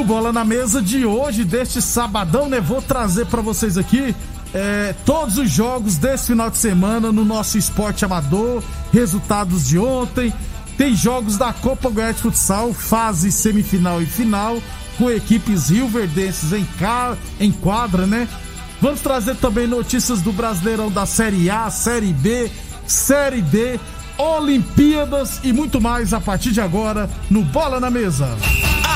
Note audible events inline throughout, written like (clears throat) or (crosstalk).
No Bola na Mesa de hoje, deste sabadão, né? Vou trazer para vocês aqui é, todos os jogos desse final de semana no nosso esporte amador, resultados de ontem. Tem jogos da Copa Goiás de Futsal, fase semifinal e final, com equipes rioverdenses em, ca... em quadra, né? Vamos trazer também notícias do Brasileirão da Série A, Série B, Série D, Olimpíadas e muito mais a partir de agora no Bola na Mesa.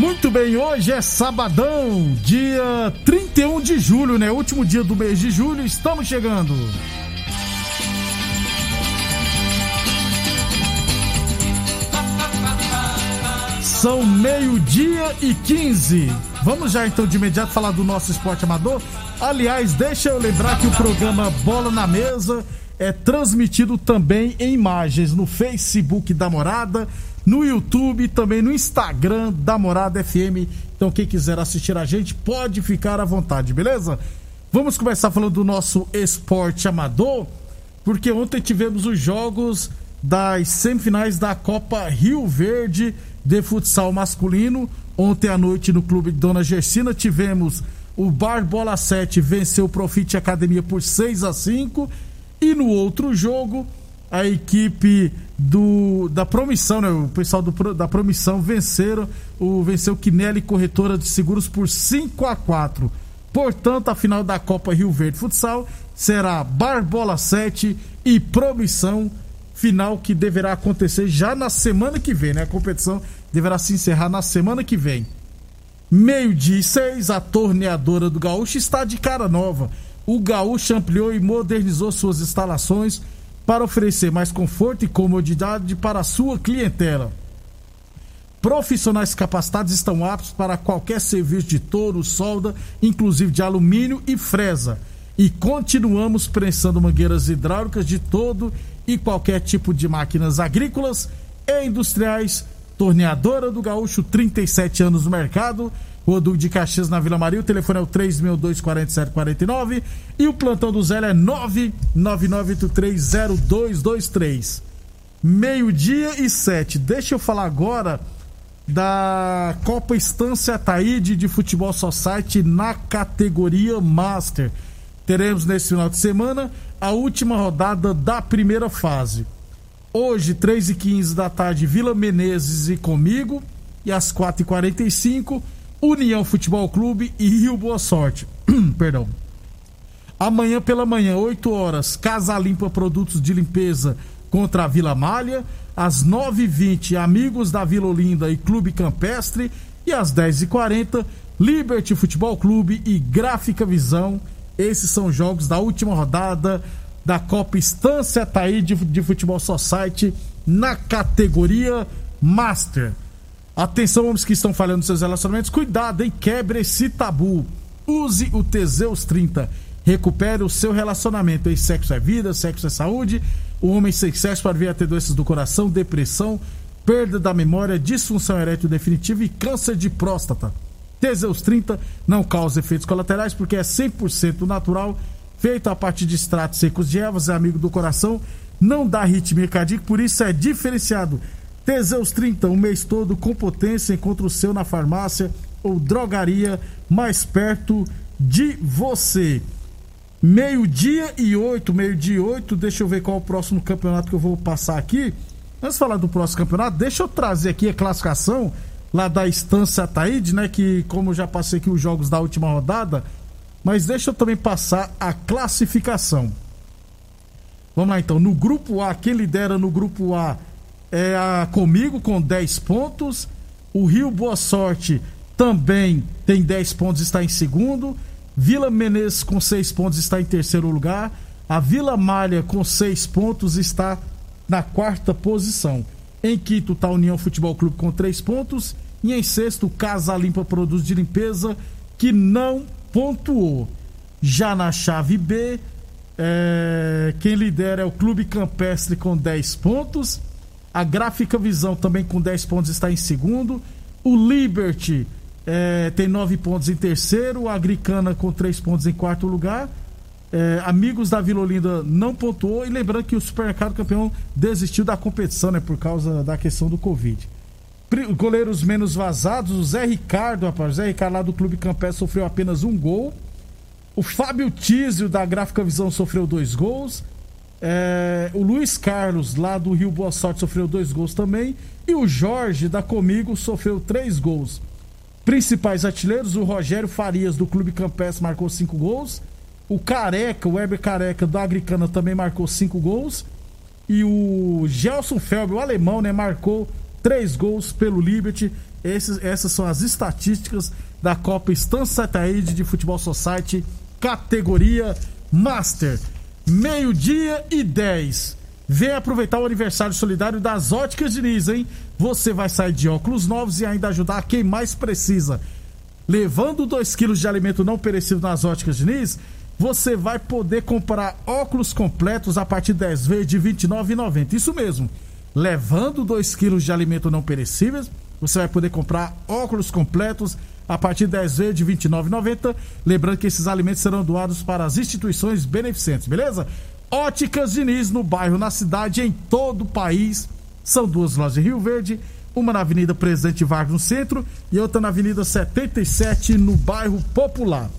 Muito bem, hoje é sabadão, dia 31 de julho, né? Último dia do mês de julho, estamos chegando. São meio-dia e 15. Vamos já então de imediato falar do nosso esporte amador. Aliás, deixa eu lembrar que o programa Bola na Mesa é transmitido também em imagens no Facebook da Morada, no YouTube, também no Instagram da Morada FM. Então, quem quiser assistir a gente, pode ficar à vontade, beleza? Vamos começar falando do nosso esporte amador, porque ontem tivemos os jogos das semifinais da Copa Rio Verde de futsal masculino. Ontem à noite no clube de Dona Gersina tivemos o Bar Bola 7 venceu o Profit Academia por 6 a 5 e no outro jogo a equipe do da Promissão, né, o pessoal do, da Promissão venceram o venceu Quinelli Corretora de Seguros por 5 a 4. Portanto, a final da Copa Rio Verde Futsal será Bar Bola 7 e Promissão final que deverá acontecer já na semana que vem, né? A competição deverá se encerrar na semana que vem. Meio-dia e seis, a torneadora do Gaúcho está de cara nova. O Gaúcho ampliou e modernizou suas instalações para oferecer mais conforto e comodidade para a sua clientela. Profissionais capacitados estão aptos para qualquer serviço de touro, solda, inclusive de alumínio e fresa. E continuamos prensando mangueiras hidráulicas de todo e qualquer tipo de máquinas agrícolas e industriais. Torneadora do Gaúcho, 37 anos no mercado. Duque de Caxias na Vila Maria. O telefone é o 3624749 e o plantão do Zé é 999830223. Meio-dia e sete. Deixa eu falar agora da Copa Estância Taíde de Futebol Society na categoria Master. Teremos nesse final de semana a última rodada da primeira fase. Hoje, 3 e 15 da tarde, Vila Menezes e comigo. E às 4 e 45 União Futebol Clube e Rio Boa Sorte. (clears throat) Perdão. Amanhã pela manhã, 8 horas, Casa Limpa Produtos de Limpeza contra a Vila Malha. Às 9h20, Amigos da Vila Olinda e Clube Campestre. E às 10h40, Liberty Futebol Clube e Gráfica Visão esses são jogos da última rodada da Copa Estância Taí de, de Futebol Society na categoria Master. Atenção, homens que estão falhando seus relacionamentos, cuidado, hein? Quebre esse tabu. Use o Teseus 30. Recupere o seu relacionamento. Hein? Sexo é vida, sexo é saúde. O homem sem sexo pode vir a ter doenças do coração, depressão, perda da memória, disfunção erétil definitiva e câncer de próstata. Teseus 30 não causa efeitos colaterais porque é 100% natural, feito a partir de extratos secos de ervas, é amigo do coração, não dá ritmo cardíaco, por isso é diferenciado. Teseus 30, o mês todo com potência, encontra o seu na farmácia ou drogaria mais perto de você. Meio-dia e oito, meio-dia e oito, deixa eu ver qual é o próximo campeonato que eu vou passar aqui. Antes de falar do próximo campeonato, deixa eu trazer aqui a classificação lá da Estância Ataíde, né? Que como eu já passei aqui os jogos da última rodada, mas deixa eu também passar a classificação. Vamos lá então, no grupo A, quem lidera no grupo A é a Comigo com 10 pontos. O Rio Boa Sorte também tem 10 pontos, está em segundo. Vila Menezes com 6 pontos está em terceiro lugar. A Vila Malha com 6 pontos está na quarta posição. Em quinto está a União Futebol Clube com 3 pontos. E em sexto, Casa Limpa Produtos de Limpeza, que não pontuou. Já na chave B, é, quem lidera é o Clube Campestre com 10 pontos. A Gráfica Visão também com 10 pontos está em segundo. O Liberty é, tem 9 pontos em terceiro. A Agricana com 3 pontos em quarto lugar. É, amigos da Vila Olinda não pontuou. E lembrando que o Supermercado Campeão desistiu da competição, né? Por causa da questão do Covid. Goleiros menos vazados, o Zé Ricardo, rapaz. Zé Ricardo lá do Clube Campestre sofreu apenas um gol. O Fábio Tísio da Gráfica Visão sofreu dois gols. É, o Luiz Carlos, lá do Rio Boa Sorte, sofreu dois gols também. E o Jorge, da Comigo, sofreu três gols. Principais artilheiros, o Rogério Farias, do Clube Campestre, marcou cinco gols. O Careca, o Weber Careca, da Agricana, também marcou cinco gols. E o Gelson Felber, o alemão, né, marcou três gols pelo Liberty. Esses, essas são as estatísticas da Copa Estância Taíde de Futebol Society, categoria Master meio-dia e 10. Vem aproveitar o aniversário solidário das Óticas Diniz, hein? Você vai sair de óculos novos e ainda ajudar quem mais precisa. Levando 2 quilos de alimento não perecível nas Óticas Diniz, você vai poder comprar óculos completos a partir de 10 vezes de R$ 29,90. Isso mesmo. Levando 2 quilos de alimento não perecíveis, você vai poder comprar óculos completos a partir de 10 vezes de R$ 29,90. Lembrando que esses alimentos serão doados para as instituições beneficentes, beleza? Óticas Diniz, no bairro, na cidade, em todo o país. São duas lojas em Rio Verde, uma na Avenida Presidente Vargas, no centro, e outra na Avenida 77, no bairro Popular.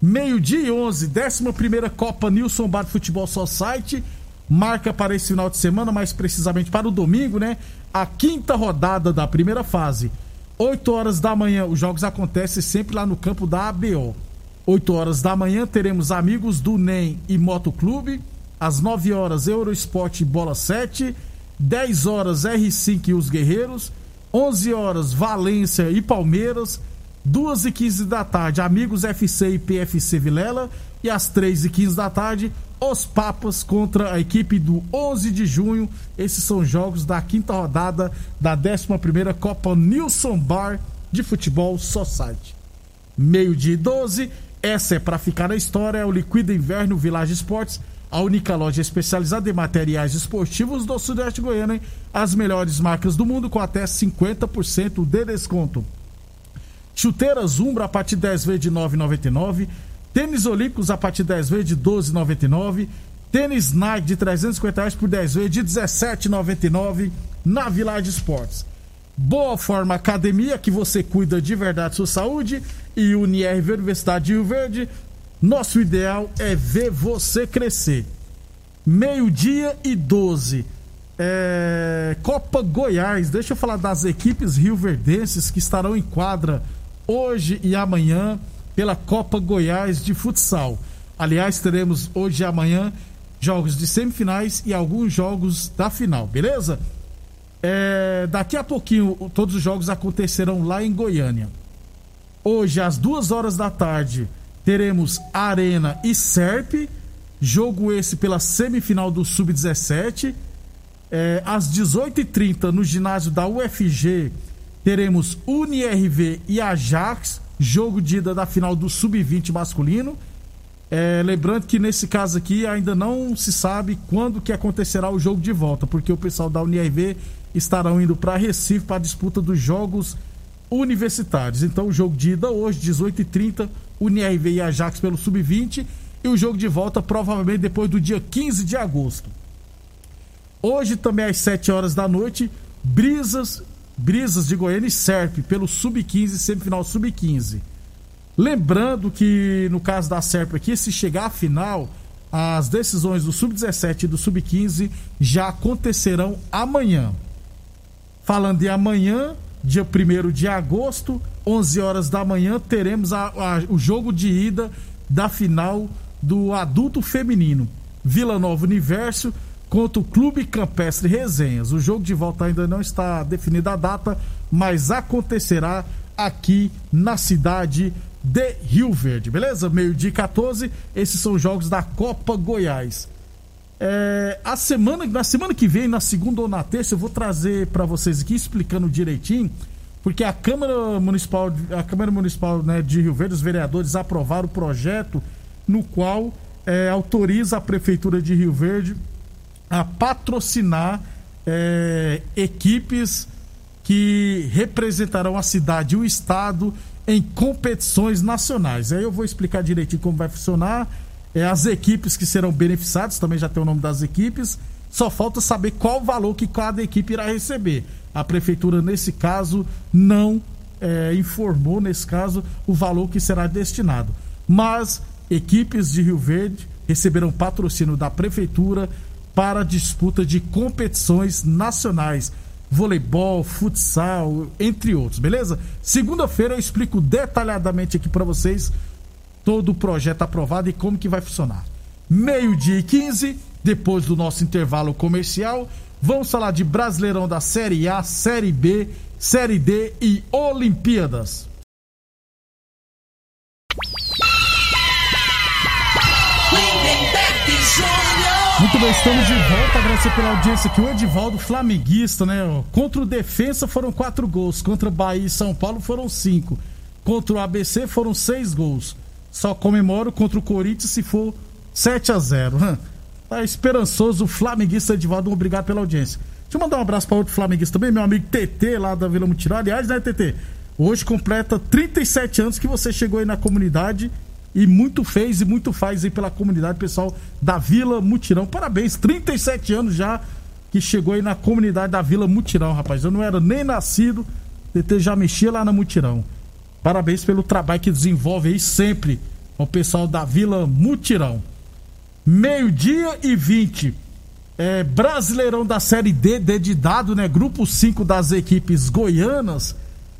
Meio-dia e 11, 11 Copa Nilson Bar Futebol Society. Marca para esse final de semana, mais precisamente para o domingo, né? A quinta rodada da primeira fase. 8 horas da manhã, os jogos acontecem sempre lá no campo da ABO. 8 horas da manhã teremos amigos do NEM e Motoclube. Às 9 horas, Eurosport Bola 7. 10 horas, R5 e os Guerreiros. 11 horas, Valência e Palmeiras. 2 e 15 da tarde, Amigos FC e PFC Vilela. E às 3 e 15 da tarde, os Papas contra a equipe do 11 de junho. Esses são jogos da quinta rodada da 11 Copa Nilson Bar de Futebol Society. Meio-dia e 12, essa é para ficar na história: é o Liquida Inverno Village Esportes, a única loja especializada em materiais esportivos do Sudeste Goiano. Hein? As melhores marcas do mundo com até 50% de desconto. Chuteiras Umbra a partir de 10 vezes de 9,99. Tênis Olímpicos a partir de 10 vezes de 12,99. Tênis Nike de 350 reais por 10 vezes de 17,99 na Village Esportes. Boa Forma Academia, que você cuida de verdade sua saúde. E Unirv Universidade de Rio Verde. Nosso ideal é ver você crescer. Meio-dia e 12. É... Copa Goiás. Deixa eu falar das equipes rioverdenses que estarão em quadra hoje e amanhã pela Copa Goiás de Futsal. Aliás, teremos hoje e amanhã jogos de semifinais e alguns jogos da final, beleza? É, daqui a pouquinho todos os jogos acontecerão lá em Goiânia. Hoje, às duas horas da tarde, teremos Arena e Serp. Jogo esse pela semifinal do Sub-17. É, às 18h30, no ginásio da UFG, teremos UniRV e Ajax jogo de ida da final do Sub-20 masculino. É, lembrando que nesse caso aqui ainda não se sabe quando que acontecerá o jogo de volta, porque o pessoal da UNIRV estarão indo para Recife para a disputa dos jogos universitários. Então o jogo de ida hoje, 18h30, UNIRV e Ajax pelo Sub-20 e o jogo de volta provavelmente depois do dia 15 de agosto. Hoje também às 7 horas da noite, Brisas, Brisas de Goiânia e Serp pelo Sub-15, semifinal Sub-15. Lembrando que no caso da Serp aqui, se chegar à final, as decisões do Sub-17 e do Sub-15 já acontecerão amanhã. Falando de amanhã, dia 1 de agosto, 11 horas da manhã, teremos a, a, o jogo de ida da final do adulto feminino. Vila Nova Universo contra o Clube Campestre Resenhas. O jogo de volta ainda não está definida a data, mas acontecerá aqui na cidade de Rio Verde, beleza? Meio-dia 14, esses são os jogos da Copa Goiás. É, a semana, na semana que vem, na segunda ou na terça, eu vou trazer para vocês aqui explicando direitinho, porque a Câmara Municipal, a Câmara Municipal né, de Rio Verde, os vereadores aprovaram o projeto no qual é, autoriza a Prefeitura de Rio Verde a patrocinar é, equipes que representarão a cidade e o estado em competições nacionais. Aí eu vou explicar direitinho como vai funcionar. É, as equipes que serão beneficiadas, também já tem o nome das equipes. Só falta saber qual valor que cada equipe irá receber. A prefeitura, nesse caso, não é, informou, nesse caso, o valor que será destinado. Mas equipes de Rio Verde receberão patrocínio da prefeitura para disputa de competições nacionais voleibol, futsal, entre outros, beleza? Segunda-feira eu explico detalhadamente aqui para vocês todo o projeto aprovado e como que vai funcionar. Meio-dia e 15, depois do nosso intervalo comercial, vamos falar de Brasileirão da Série A, Série B, Série D e Olimpíadas. Muito bem, estamos de volta. Agradecer pela audiência aqui. O Edivaldo, flamenguista, né? Contra o Defensa foram quatro gols. Contra Bahia e São Paulo foram cinco. Contra o ABC foram seis gols. Só comemoro contra o Corinthians se for 7 a 0 Tá esperançoso o flamenguista Edivaldo. Obrigado pela audiência. Deixa eu mandar um abraço para outro flamenguista também, meu amigo TT lá da Vila Mutirão. Aliás, né, TT? Hoje completa 37 anos que você chegou aí na comunidade e muito fez e muito faz aí pela comunidade pessoal da Vila Mutirão. Parabéns, 37 anos já que chegou aí na comunidade da Vila Mutirão, rapaz. Eu não era nem nascido, TT já mexia lá na Mutirão. Parabéns pelo trabalho que desenvolve aí sempre o pessoal da Vila Mutirão. Meio-dia e 20. É, Brasileirão da Série D, D de dado, né? Grupo 5 das equipes goianas.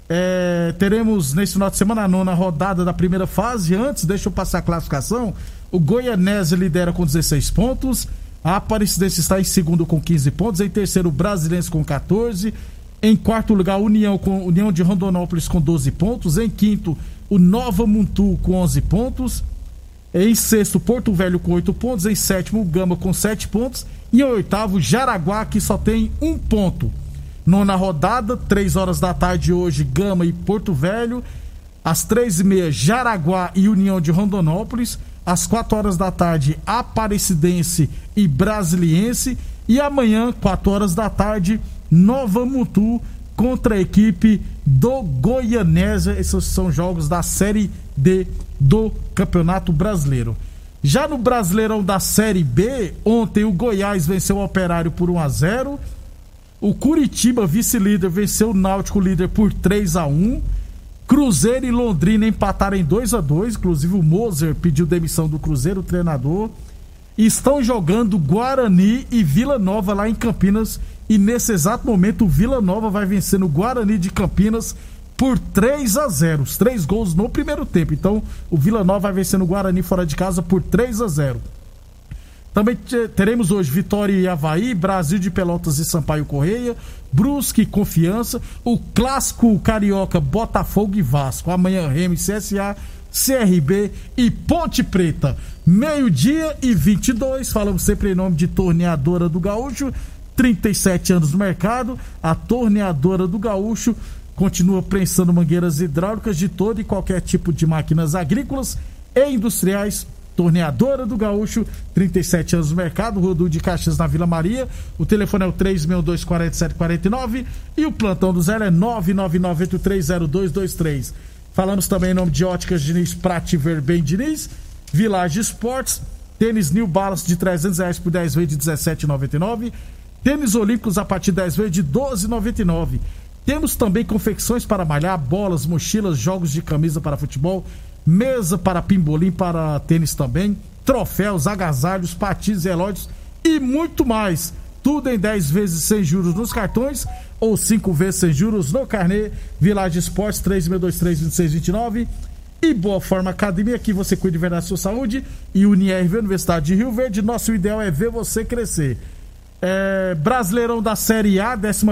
É, teremos nesse final de semana a nona rodada da primeira fase. Antes, deixa eu passar a classificação. O Goianese lidera com 16 pontos. A Aparecidense está em segundo com 15 pontos. Em terceiro, o Brasilense com 14. Em quarto lugar, União, com, União de Rondonópolis com 12 pontos. Em quinto, o Nova Muntu com 11 pontos. Em sexto, Porto Velho com 8 pontos. Em sétimo, Gama com 7 pontos. E em oitavo, Jaraguá, que só tem um ponto. Nona rodada, 3 horas da tarde hoje, Gama e Porto Velho. Às três e meia, Jaraguá e União de Rondonópolis. Às 4 horas da tarde, Aparecidense e Brasiliense. E amanhã, 4 horas da tarde, Nova Mutu contra a equipe do Goianésia. Esses são jogos da Série D do Campeonato Brasileiro. Já no Brasileirão da Série B, ontem o Goiás venceu o Operário por 1 a 0 o Curitiba, vice-líder, venceu o Náutico líder por 3 a 1 Cruzeiro e Londrina empataram em 2 a 2 Inclusive o Moser pediu demissão do Cruzeiro, o treinador. Estão jogando Guarani e Vila Nova lá em Campinas. E nesse exato momento o Vila Nova vai vencendo o Guarani de Campinas por 3 a 0 Os três gols no primeiro tempo. Então o Vila Nova vai vencendo o Guarani fora de casa por 3 a 0 também teremos hoje Vitória e Havaí, Brasil de Pelotas e Sampaio Correia, Brusque e Confiança, o clássico carioca Botafogo e Vasco. Amanhã Remo e CSA, CRB e Ponte Preta. Meio-dia e 22. Falamos sempre em nome de Torneadora do Gaúcho. 37 anos no mercado. A Torneadora do Gaúcho continua prensando mangueiras hidráulicas de todo e qualquer tipo de máquinas agrícolas e industriais Torneadora do Gaúcho, 37 anos no mercado, Rodu de Caixas na Vila Maria. O telefone é o 3624749 e o plantão do zero é 999830223. Falamos também em nome de Óticas Diniz Prate Verben Diniz. Village Esportes, tênis New Balance de 300 reais por 10 vezes de 17,99. Tênis Olímpicos a partir de 10 vezes de 12,99. Temos também confecções para malhar, bolas, mochilas, jogos de camisa para futebol, mesa para pimbolim, para tênis também, troféus, agasalhos, patins, relógios e muito mais. Tudo em 10 vezes sem juros nos cartões ou 5 vezes sem juros no carnê. Village Esportes 3623-2629. E Boa Forma Academia, aqui você cuida de verdade da sua saúde. E Unirv Universidade de Rio Verde. Nosso ideal é ver você crescer. É, Brasileirão da Série A, 14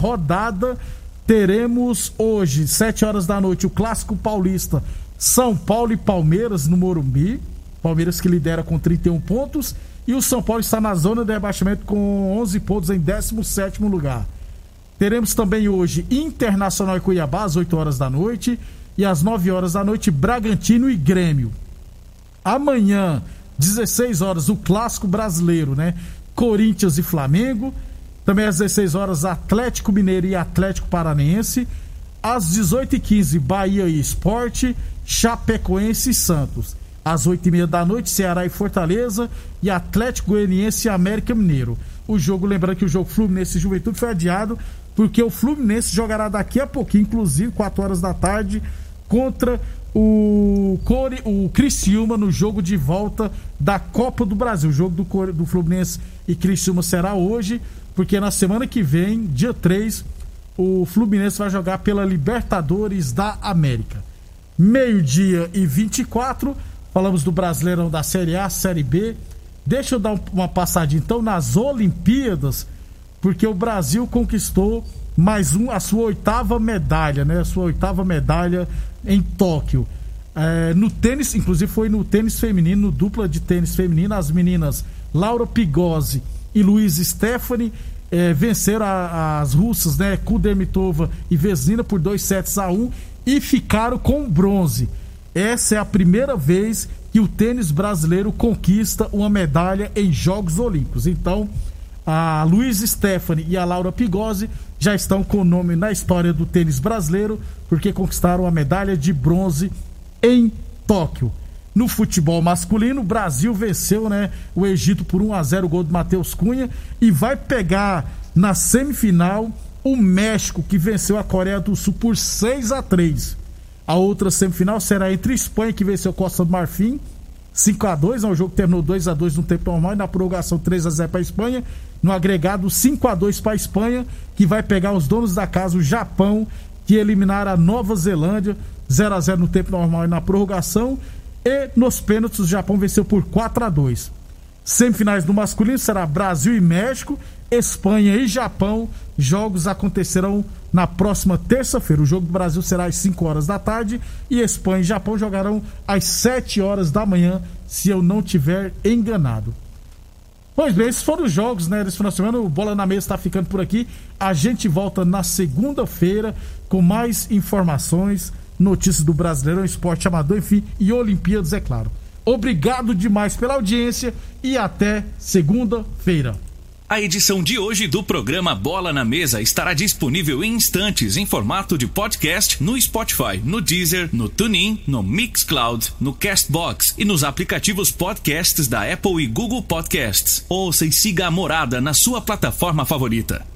rodada. Teremos hoje, 7 horas da noite, o Clássico Paulista. São Paulo e Palmeiras no Morumbi. Palmeiras que lidera com 31 pontos. E o São Paulo está na zona de rebaixamento com 11 pontos em 17 lugar. Teremos também hoje Internacional e Cuiabá às 8 horas da noite. E às 9 horas da noite, Bragantino e Grêmio. Amanhã, 16 horas, o clássico brasileiro, né? Corinthians e Flamengo. Também às 16 horas, Atlético Mineiro e Atlético Paranense. Às 18h15, Bahia e Esporte, Chapecoense e Santos. Às 8h30 da noite, Ceará e Fortaleza. E Atlético Goianiense e América Mineiro. O jogo, lembrando que o jogo Fluminense e Juventude foi adiado, porque o Fluminense jogará daqui a pouquinho, inclusive 4 horas da tarde, contra o, Core, o Criciúma no jogo de volta da Copa do Brasil. O jogo do, do Fluminense e Criciúma será hoje, porque na semana que vem, dia 3, o Fluminense vai jogar pela Libertadores da América. Meio-dia e 24, falamos do Brasileirão da Série A, Série B. Deixa eu dar uma passadinha então nas Olimpíadas, porque o Brasil conquistou mais um, a sua oitava medalha, né? A sua oitava medalha em Tóquio. É, no tênis, inclusive foi no tênis feminino, no dupla de tênis feminino, as meninas Laura Pigozzi e Luiz Stephanie é, venceram a, as russas, né? Kudermitova e Vesnina por 2 sets a 1 um, e ficaram com bronze. Essa é a primeira vez que o tênis brasileiro conquista uma medalha em Jogos Olímpicos. Então, a Luiz Stephanie e a Laura Pigozzi já estão com o nome na história do tênis brasileiro, porque conquistaram a medalha de bronze em Tóquio. No futebol masculino, o Brasil venceu né, o Egito por 1 a 0 gol do Matheus Cunha e vai pegar na semifinal o México, que venceu a Coreia do Sul por 6 a 3 A outra semifinal será entre Espanha, que venceu Costa do Marfim, 5 a 2 é um jogo terminou 2 a 2 no tempo normal e na prorrogação 3 a 0 para a Espanha no agregado 5 a 2 para a Espanha, que vai pegar os donos da casa, o Japão, que eliminaram a Nova Zelândia 0 a 0 no tempo normal e na prorrogação. E nos pênaltis o Japão venceu por 4 a 2. Semifinais do masculino será Brasil e México, Espanha e Japão. Jogos acontecerão na próxima terça-feira. O jogo do Brasil será às 5 horas da tarde e Espanha e Japão jogarão às 7 horas da manhã, se eu não tiver enganado. Pois bem, esses foram os jogos, né, desse final de semana. O Bola na Mesa está ficando por aqui. A gente volta na segunda-feira com mais informações, notícias do Brasileirão, esporte amador, enfim, e Olimpíadas, é claro. Obrigado demais pela audiência e até segunda-feira. A edição de hoje do programa Bola na Mesa estará disponível em instantes em formato de podcast no Spotify, no Deezer, no TuneIn, no Mixcloud, no Castbox e nos aplicativos podcasts da Apple e Google Podcasts. Ouça e siga a Morada na sua plataforma favorita.